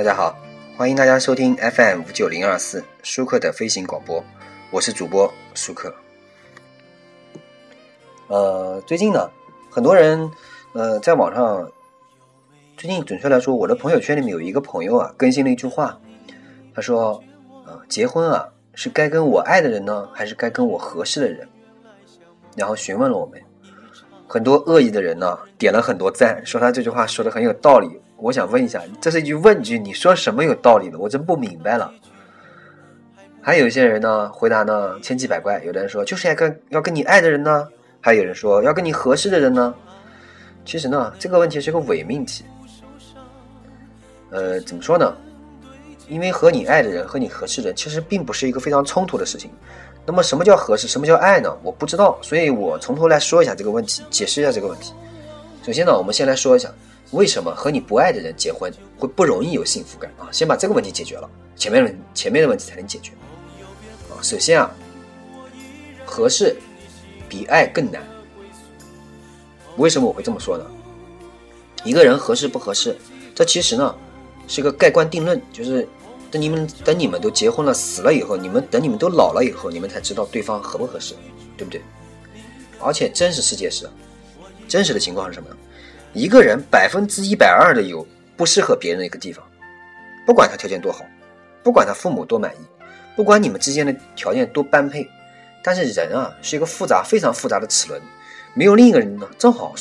大家好，欢迎大家收听 FM 五九零二四舒克的飞行广播，我是主播舒克。呃，最近呢，很多人呃在网上，最近准确来说，我的朋友圈里面有一个朋友啊，更新了一句话，他说：“啊，结婚啊，是该跟我爱的人呢，还是该跟我合适的人？”然后询问了我们，很多恶意的人呢，点了很多赞，说他这句话说的很有道理。我想问一下，这是一句问句，你说什么有道理的？我真不明白了。还有一些人呢，回答呢千奇百怪。有的人说就是要跟要跟你爱的人呢，还有人说要跟你合适的人呢。其实呢，这个问题是个伪命题。呃，怎么说呢？因为和你爱的人和你合适的人，其实并不是一个非常冲突的事情。那么什么叫合适？什么叫爱呢？我不知道，所以我从头来说一下这个问题，解释一下这个问题。首先呢，我们先来说一下。为什么和你不爱的人结婚会不容易有幸福感啊？先把这个问题解决了，前面的前面的问题才能解决啊。首先啊，合适比爱更难。为什么我会这么说呢？一个人合适不合适，这其实呢是个盖棺定论，就是等你们等你们都结婚了、死了以后，你们等你们都老了以后，你们才知道对方合不合适，对不对？而且真实世界是，真实的情况是什么？一个人百分之一百二的有不适合别人的一个地方，不管他条件多好，不管他父母多满意，不管你们之间的条件多般配，但是人啊是一个复杂非常复杂的齿轮，没有另一个人呢正好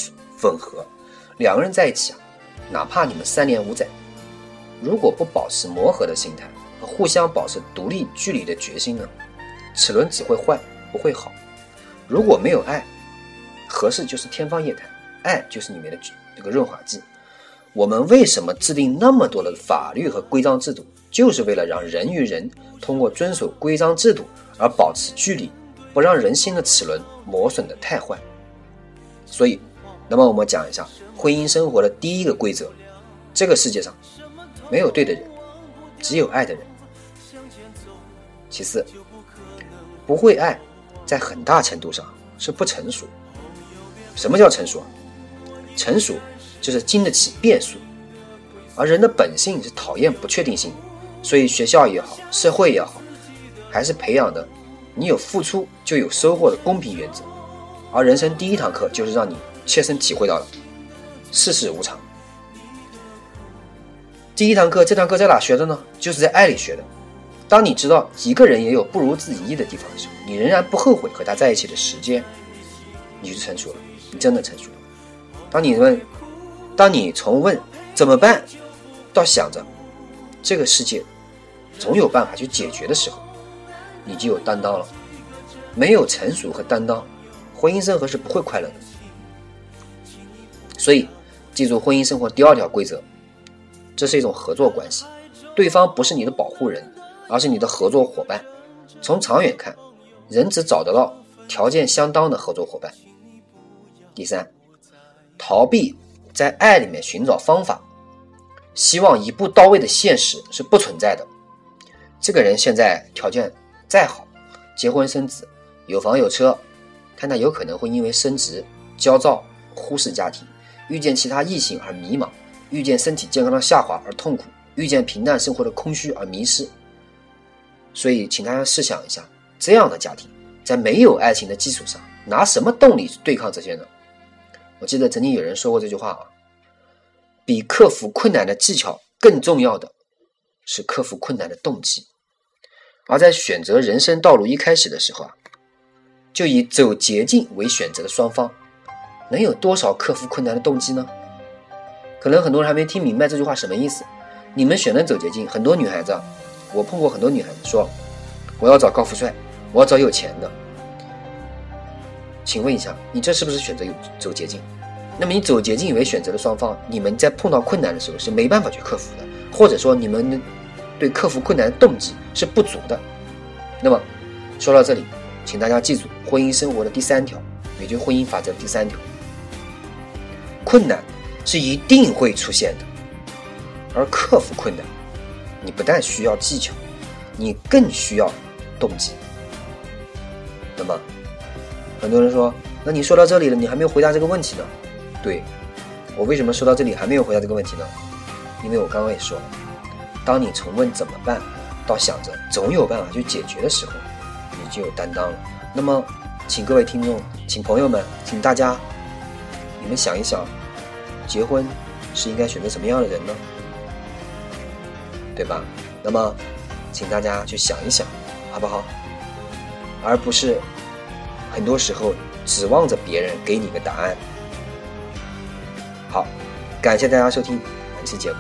吻合，两个人在一起啊，哪怕你们三年五载，如果不保持磨合的心态和互相保持独立距离的决心呢，齿轮只会坏不会好。如果没有爱，合适就是天方夜谭。爱就是里面的这个润滑剂。我们为什么制定那么多的法律和规章制度，就是为了让人与人通过遵守规章制度而保持距离，不让人心的齿轮磨损的太坏。所以，那么我们讲一下婚姻生活的第一个规则：这个世界上没有对的人，只有爱的人。其次，不会爱，在很大程度上是不成熟。什么叫成熟？成熟就是经得起变数，而人的本性是讨厌不确定性，所以学校也好，社会也好，还是培养的你有付出就有收获的公平原则。而人生第一堂课就是让你切身体会到了世事无常。第一堂课，这堂课在哪学的呢？就是在爱里学的。当你知道一个人也有不如自己意的地方的时候，你仍然不后悔和他在一起的时间，你就成熟了，你真的成熟了。当你问，当你从问怎么办，到想着这个世界总有办法去解决的时候，你就有担当了。没有成熟和担当，婚姻生活是不会快乐的。所以，记住婚姻生活第二条规则，这是一种合作关系，对方不是你的保护人，而是你的合作伙伴。从长远看，人只找得到条件相当的合作伙伴。第三。逃避在爱里面寻找方法，希望一步到位的现实是不存在的。这个人现在条件再好，结婚生子，有房有车，但他有可能会因为升职焦躁，忽视家庭，遇见其他异性而迷茫，遇见身体健康的下滑而痛苦，遇见平淡生活的空虚而迷失。所以，请大家试想一下，这样的家庭在没有爱情的基础上，拿什么动力去对抗这些呢？我记得曾经有人说过这句话啊，比克服困难的技巧更重要的是克服困难的动机。而在选择人生道路一开始的时候啊，就以走捷径为选择的双方，能有多少克服困难的动机呢？可能很多人还没听明白这句话什么意思。你们选择走捷径，很多女孩子，我碰过很多女孩子说，我要找高富帅，我要找有钱的。请问一下，你这是不是选择有走捷径？那么你走捷径为选择的双方，你们在碰到困难的时候是没办法去克服的，或者说你们对克服困难的动机是不足的。那么说到这里，请大家记住婚姻生活的第三条，也就是婚姻法则第三条：困难是一定会出现的，而克服困难，你不但需要技巧，你更需要动机。那么。很多人说：“那你说到这里了，你还没有回答这个问题呢？”对，我为什么说到这里还没有回答这个问题呢？因为我刚刚也说了，当你从问怎么办，到想着总有办法去解决的时候，你就有担当了。那么，请各位听众，请朋友们，请大家，你们想一想，结婚是应该选择什么样的人呢？对吧？那么，请大家去想一想，好不好？而不是很多时候指望着别人给你个答案。好，感谢大家收听本期节目，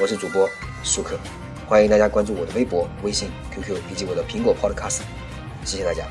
我是主播舒克，欢迎大家关注我的微博、微信、QQ 以及我的苹果 Podcast，谢谢大家。